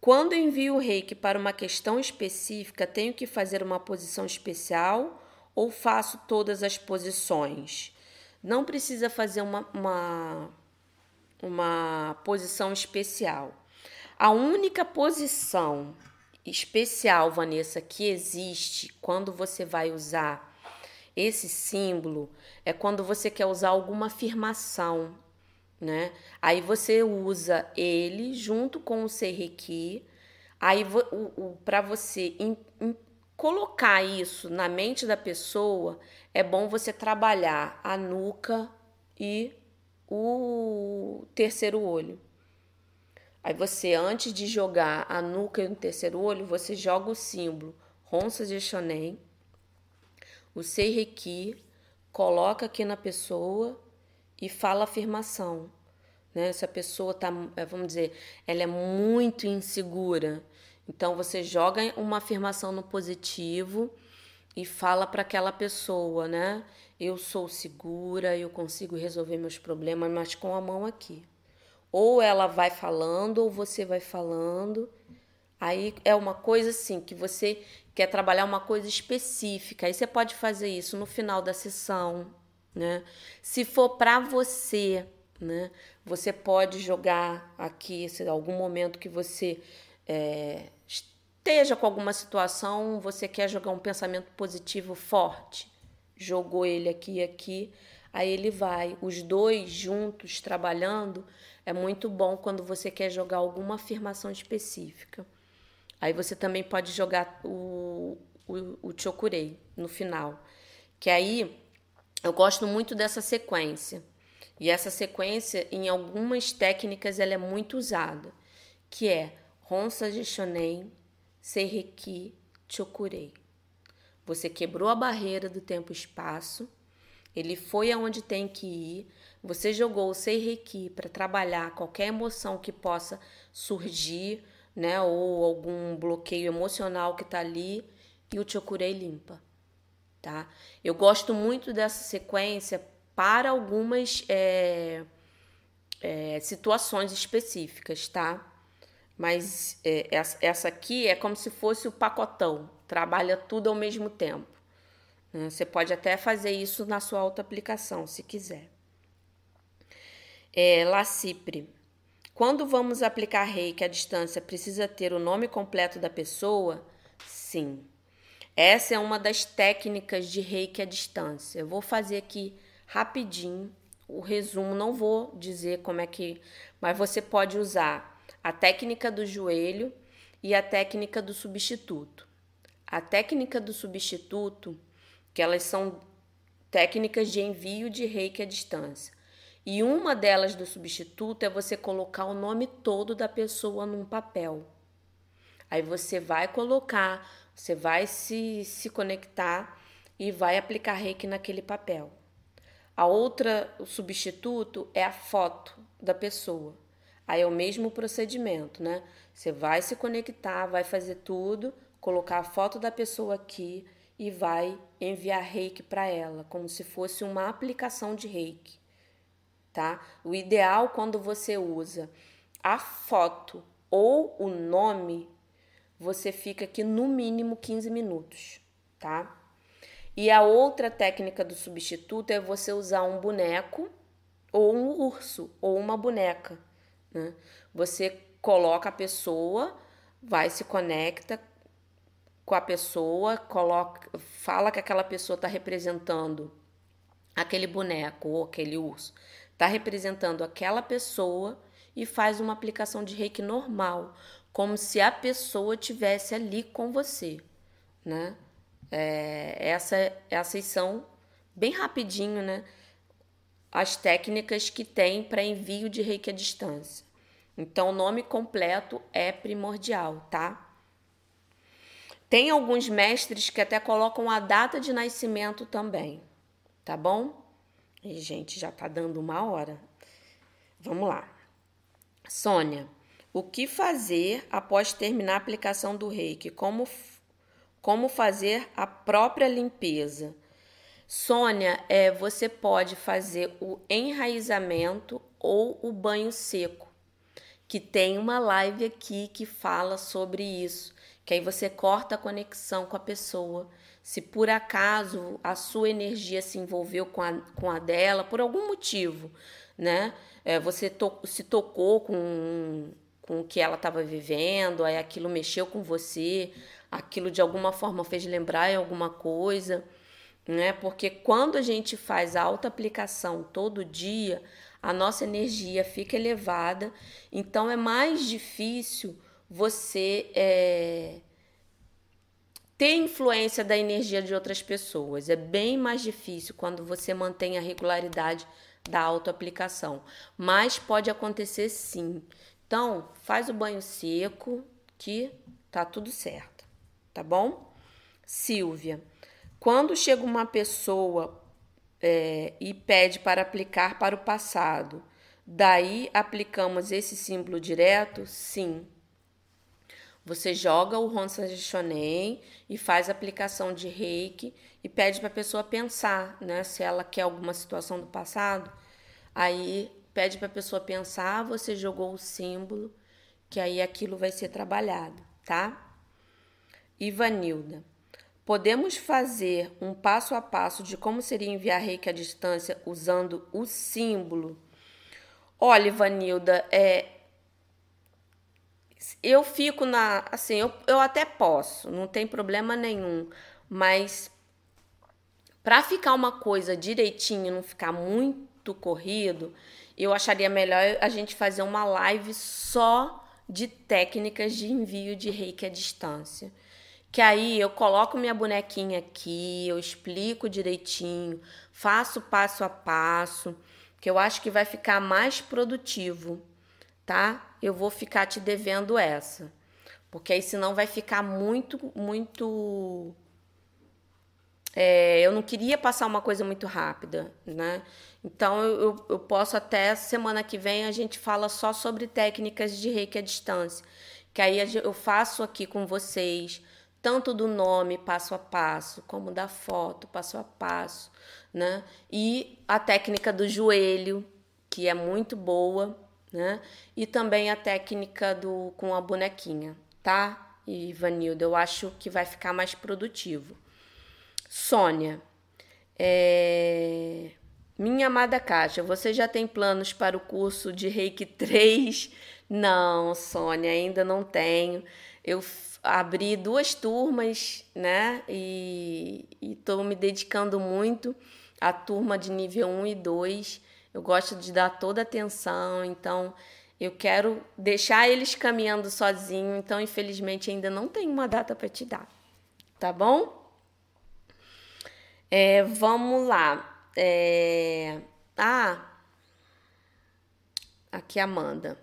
Quando envio o reiki para uma questão específica, tenho que fazer uma posição especial ou faço todas as posições? Não precisa fazer uma, uma uma posição especial. A única posição especial, Vanessa, que existe quando você vai usar esse símbolo é quando você quer usar alguma afirmação, né? Aí você usa ele junto com o Serrequi. Aí para você in, in, colocar isso na mente da pessoa, é bom você trabalhar a nuca e o terceiro olho. Aí você, antes de jogar a nuca e o terceiro olho, você joga o símbolo Ronça de Shonen, o Seireki, coloca aqui na pessoa e fala a afirmação. Né? Se a pessoa tá, é, vamos dizer, ela é muito insegura, então você joga uma afirmação no positivo e fala para aquela pessoa, né? Eu sou segura, eu consigo resolver meus problemas, mas com a mão aqui. Ou ela vai falando, ou você vai falando. Aí é uma coisa assim que você quer trabalhar uma coisa específica. Aí você pode fazer isso no final da sessão, né? Se for para você, né? Você pode jogar aqui, se algum momento que você é, esteja com alguma situação, você quer jogar um pensamento positivo forte jogou ele aqui e aqui, aí ele vai. Os dois juntos trabalhando é muito bom quando você quer jogar alguma afirmação específica. Aí você também pode jogar o, o, o chokurei no final. Que aí eu gosto muito dessa sequência. E essa sequência, em algumas técnicas, ela é muito usada. Que é Honsa Jishonen, Seireki, Chokurei. Você quebrou a barreira do tempo e espaço, ele foi aonde tem que ir, você jogou o Seireki para trabalhar qualquer emoção que possa surgir, né, ou algum bloqueio emocional que está ali, e o Chokurei limpa, tá? Eu gosto muito dessa sequência para algumas é, é, situações específicas, tá? Mas é, essa aqui é como se fosse o pacotão, trabalha tudo ao mesmo tempo. Né? Você pode até fazer isso na sua auto-aplicação, se quiser. É, Lacipre. Quando vamos aplicar reiki à distância, precisa ter o nome completo da pessoa? Sim. Essa é uma das técnicas de reiki à distância. Eu vou fazer aqui rapidinho o resumo, não vou dizer como é que, mas você pode usar a técnica do joelho e a técnica do substituto. A técnica do substituto, que elas são técnicas de envio de reiki à distância. E uma delas do substituto é você colocar o nome todo da pessoa num papel. Aí você vai colocar, você vai se, se conectar e vai aplicar reiki naquele papel. A outra, o substituto, é a foto da pessoa. Aí é o mesmo procedimento, né? Você vai se conectar, vai fazer tudo, colocar a foto da pessoa aqui e vai enviar reiki para ela, como se fosse uma aplicação de reiki, tá? O ideal quando você usa a foto ou o nome, você fica aqui no mínimo 15 minutos, tá? E a outra técnica do substituto é você usar um boneco ou um urso ou uma boneca. Né? Você coloca a pessoa, vai se conecta com a pessoa, coloca, fala que aquela pessoa está representando aquele boneco ou aquele urso, está representando aquela pessoa e faz uma aplicação de reiki normal, como se a pessoa tivesse ali com você, né? É, essa, essas são bem rapidinho, né? As técnicas que tem para envio de reiki à distância. Então, o nome completo é primordial, tá? Tem alguns mestres que até colocam a data de nascimento também, tá bom? E, gente, já tá dando uma hora. Vamos lá. Sônia, o que fazer após terminar a aplicação do reiki? Como como fazer a própria limpeza. Sônia, é, você pode fazer o enraizamento ou o banho seco, que tem uma live aqui que fala sobre isso, que aí você corta a conexão com a pessoa. Se por acaso a sua energia se envolveu com a, com a dela, por algum motivo, né? É, você to se tocou com, com o que ela estava vivendo, aí aquilo mexeu com você, aquilo de alguma forma fez lembrar em alguma coisa, né? Porque quando a gente faz a auto-aplicação todo dia, a nossa energia fica elevada, então é mais difícil você é, ter influência da energia de outras pessoas. É bem mais difícil quando você mantém a regularidade da auto-aplicação. Mas pode acontecer sim. Então, faz o banho seco que tá tudo certo tá bom? Silvia, quando chega uma pessoa é, e pede para aplicar para o passado, daí aplicamos esse símbolo direto? Sim. Você joga o Honsa Shonen e faz aplicação de reiki e pede para a pessoa pensar, né? Se ela quer alguma situação do passado, aí pede para a pessoa pensar, você jogou o símbolo, que aí aquilo vai ser trabalhado, tá? Ivanilda. Podemos fazer um passo a passo de como seria enviar reiki à distância usando o símbolo? Olha, Ivanilda, é, eu fico na. Assim, eu, eu até posso, não tem problema nenhum, mas para ficar uma coisa direitinho, não ficar muito corrido, eu acharia melhor a gente fazer uma live só de técnicas de envio de reiki à distância que aí eu coloco minha bonequinha aqui, eu explico direitinho, faço passo a passo, que eu acho que vai ficar mais produtivo, tá? Eu vou ficar te devendo essa. Porque aí senão vai ficar muito, muito. É, eu não queria passar uma coisa muito rápida, né? Então eu, eu posso até semana que vem a gente fala só sobre técnicas de reiki à distância. Que aí eu faço aqui com vocês tanto do nome passo a passo, como da foto passo a passo, né? E a técnica do joelho, que é muito boa, né? E também a técnica do com a bonequinha, tá? E Vanilda, eu acho que vai ficar mais produtivo. Sônia, é... Minha amada Caixa, você já tem planos para o curso de Reiki 3? Não, Sônia, ainda não tenho. Eu abri duas turmas, né? E estou me dedicando muito à turma de nível 1 e 2. Eu gosto de dar toda atenção, então eu quero deixar eles caminhando sozinho, então infelizmente ainda não tenho uma data para te dar. Tá bom? É, vamos lá. É... Ah, aqui Amanda.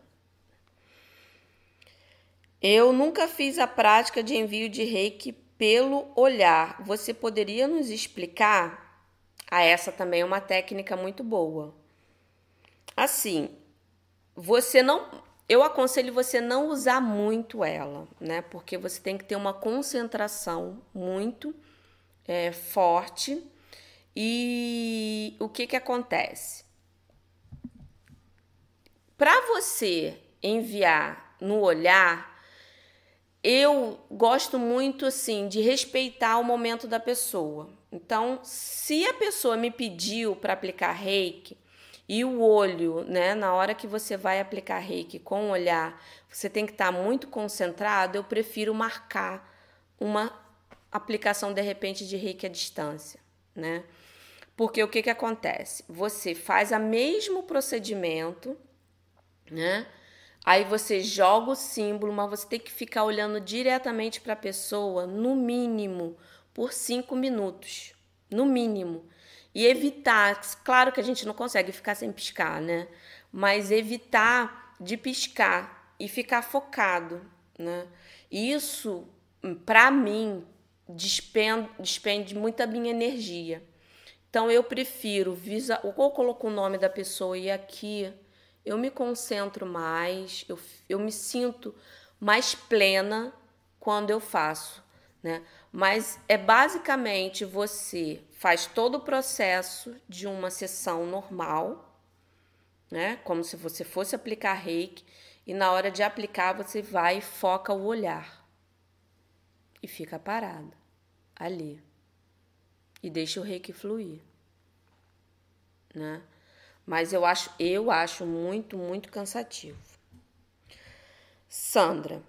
Eu nunca fiz a prática de envio de reiki pelo olhar. Você poderia nos explicar? Ah, essa também é uma técnica muito boa. Assim, você não. Eu aconselho você não usar muito ela, né? Porque você tem que ter uma concentração muito é, forte e o que que acontece? Para você enviar no olhar, eu gosto muito assim de respeitar o momento da pessoa. Então, se a pessoa me pediu para aplicar reiki e o olho, né, na hora que você vai aplicar reiki com o olhar, você tem que estar tá muito concentrado, eu prefiro marcar uma aplicação de repente de reiki à distância, né? Porque o que, que acontece? Você faz o mesmo procedimento, né? Aí você joga o símbolo, mas você tem que ficar olhando diretamente para a pessoa, no mínimo, por cinco minutos. No mínimo. E evitar, claro que a gente não consegue ficar sem piscar, né? Mas evitar de piscar e ficar focado, né? Isso, para mim, despende, despende muita minha energia. Então eu prefiro visa, ou coloco o nome da pessoa e aqui eu me concentro mais, eu, eu me sinto mais plena quando eu faço, né? Mas é basicamente você faz todo o processo de uma sessão normal, né? Como se você fosse aplicar reiki, e na hora de aplicar você vai e foca o olhar e fica parado ali e deixa o reiki fluir, né? Mas eu acho, eu acho muito, muito cansativo. Sandra,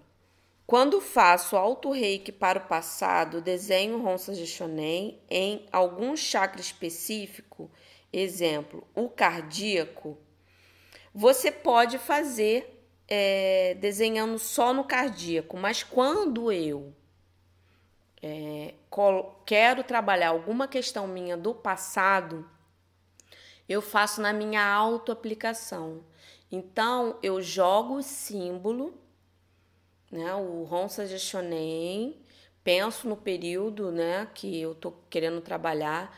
quando faço auto reiki para o passado, desenho ronças de shonen em algum chakra específico, exemplo, o cardíaco, você pode fazer é, desenhando só no cardíaco, mas quando eu é, quero trabalhar alguma questão minha do passado, eu faço na minha autoaplicação. Então, eu jogo o símbolo, né, o Ronsa de penso no período né, que eu estou querendo trabalhar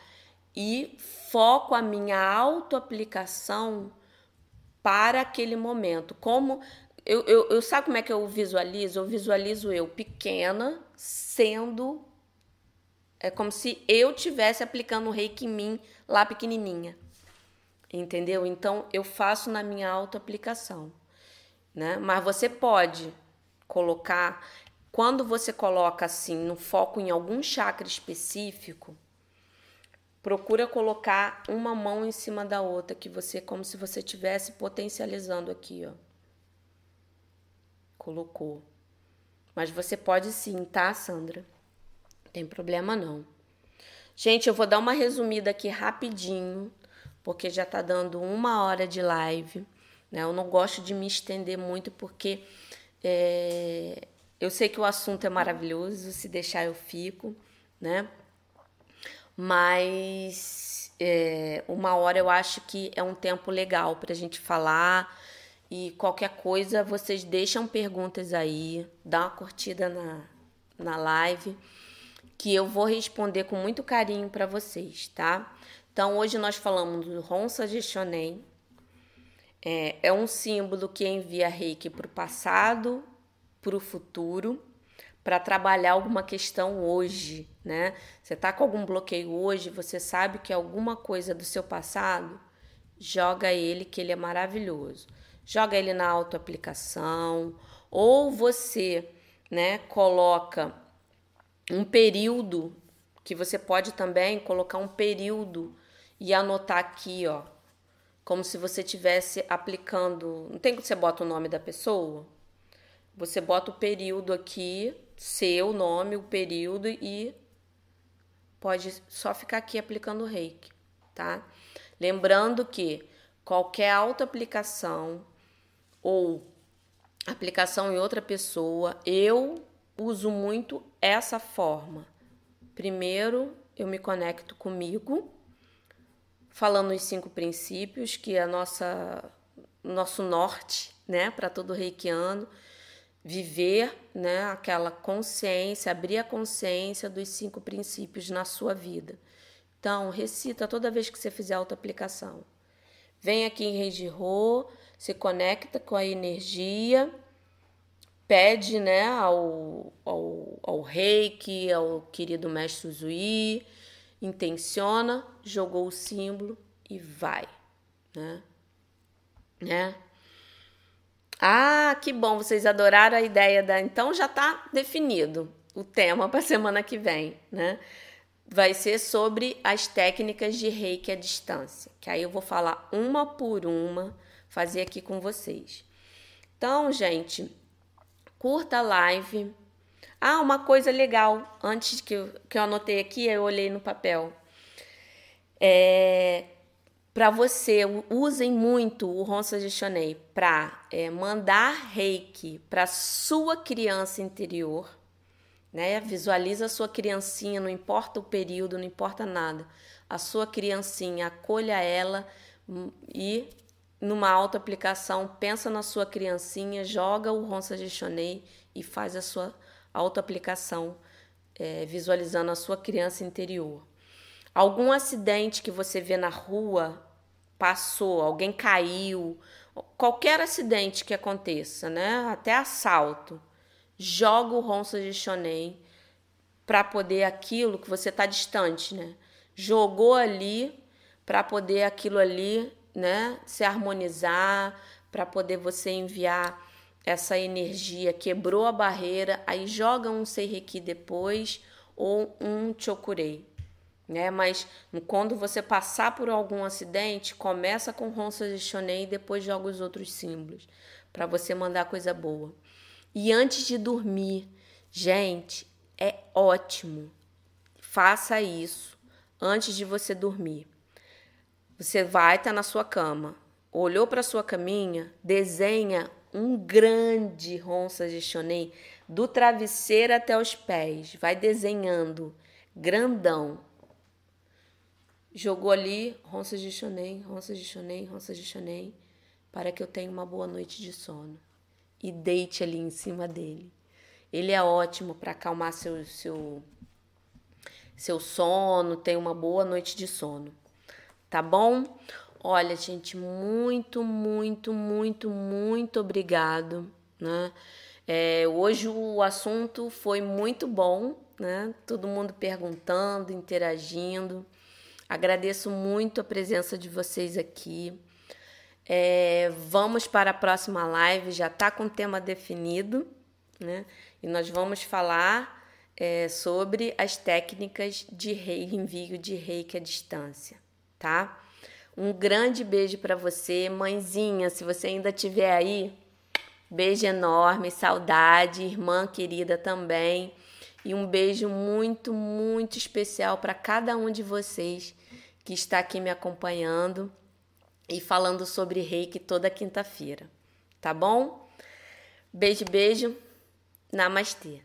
e foco a minha autoaplicação para aquele momento. Como eu, eu, eu sabe como é que eu visualizo? Eu visualizo eu pequena sendo é como se eu tivesse aplicando o reiki em mim lá pequenininha. Entendeu? Então eu faço na minha autoaplicação, né? Mas você pode colocar quando você coloca assim no foco em algum chakra específico, procura colocar uma mão em cima da outra que você como se você estivesse potencializando aqui, ó. Colocou. Mas você pode sim, tá, Sandra? Não tem problema não. Gente, eu vou dar uma resumida aqui rapidinho, porque já tá dando uma hora de live. Né? Eu não gosto de me estender muito, porque é, eu sei que o assunto é maravilhoso, se deixar eu fico, né? Mas é, uma hora eu acho que é um tempo legal para a gente falar e qualquer coisa, vocês deixam perguntas aí, dá uma curtida na, na live, que eu vou responder com muito carinho para vocês, tá? Então, hoje nós falamos do Ronsa Shonen. É, é um símbolo que envia reiki para o passado, para o futuro, para trabalhar alguma questão hoje, né? Você tá com algum bloqueio hoje, você sabe que alguma coisa do seu passado, joga ele, que ele é maravilhoso joga ele na autoaplicação, ou você, né, coloca um período que você pode também colocar um período e anotar aqui, ó, como se você estivesse aplicando. Não tem que você bota o nome da pessoa? Você bota o período aqui, seu nome, o período e pode só ficar aqui aplicando o reiki, tá? Lembrando que qualquer auto-aplicação ou aplicação em outra pessoa, eu uso muito essa forma. Primeiro, eu me conecto comigo, falando os cinco princípios, que é a nossa nosso norte, né, para todo reikiano, viver, né, aquela consciência, abrir a consciência dos cinco princípios na sua vida. Então, recita toda vez que você fizer auto-aplicação. Vem aqui em Reijirô, se conecta com a energia, pede né, ao, ao, ao reiki, ao querido mestre Zui, intenciona, jogou o símbolo e vai, né? né? Ah, que bom, vocês adoraram a ideia da. Então já está definido o tema para semana que vem, né? Vai ser sobre as técnicas de reiki à distância, que aí eu vou falar uma por uma, fazer aqui com vocês. Então, gente, curta a live. Ah, uma coisa legal, antes que eu, que eu anotei aqui, eu olhei no papel. É, para você, usem muito o Ronsa de Shonei para é, mandar reiki para sua criança interior. Né? Visualiza a sua criancinha, não importa o período, não importa nada. A sua criancinha, acolha ela hum, e numa auto-aplicação, pensa na sua criancinha, joga o Ronsa de Shonei e faz a sua auto-aplicação, é, visualizando a sua criança interior. Algum acidente que você vê na rua, passou, alguém caiu, qualquer acidente que aconteça, né? Até assalto, joga o Ronsa de Shonei para poder aquilo que você está distante, né? Jogou ali para poder aquilo ali né, se harmonizar, para poder você enviar essa energia, quebrou a barreira, aí joga um Seireki depois ou um Chokurei. Né? Mas quando você passar por algum acidente, começa com Ronsa de Shonen e depois joga os outros símbolos, para você mandar coisa boa. E antes de dormir, gente, é ótimo. Faça isso antes de você dormir. Você vai estar tá na sua cama, olhou para sua caminha, desenha um grande ronça de shonen do travesseiro até os pés. Vai desenhando grandão. Jogou ali ronça de shonen, ronça de shonen, ronça de shonen, para que eu tenha uma boa noite de sono. E deite ali em cima dele. Ele é ótimo para acalmar seu, seu, seu sono, ter uma boa noite de sono tá bom? Olha, gente, muito, muito, muito, muito obrigado, né? É, hoje o assunto foi muito bom, né? Todo mundo perguntando, interagindo. Agradeço muito a presença de vocês aqui. É, vamos para a próxima live, já está com o tema definido, né? E nós vamos falar é, sobre as técnicas de rei, envio de reiki à distância tá? Um grande beijo para você, mãezinha, se você ainda estiver aí. Beijo enorme, saudade, irmã querida também. E um beijo muito, muito especial para cada um de vocês que está aqui me acompanhando e falando sobre reiki toda quinta-feira. Tá bom? Beijo, beijo. Namastê.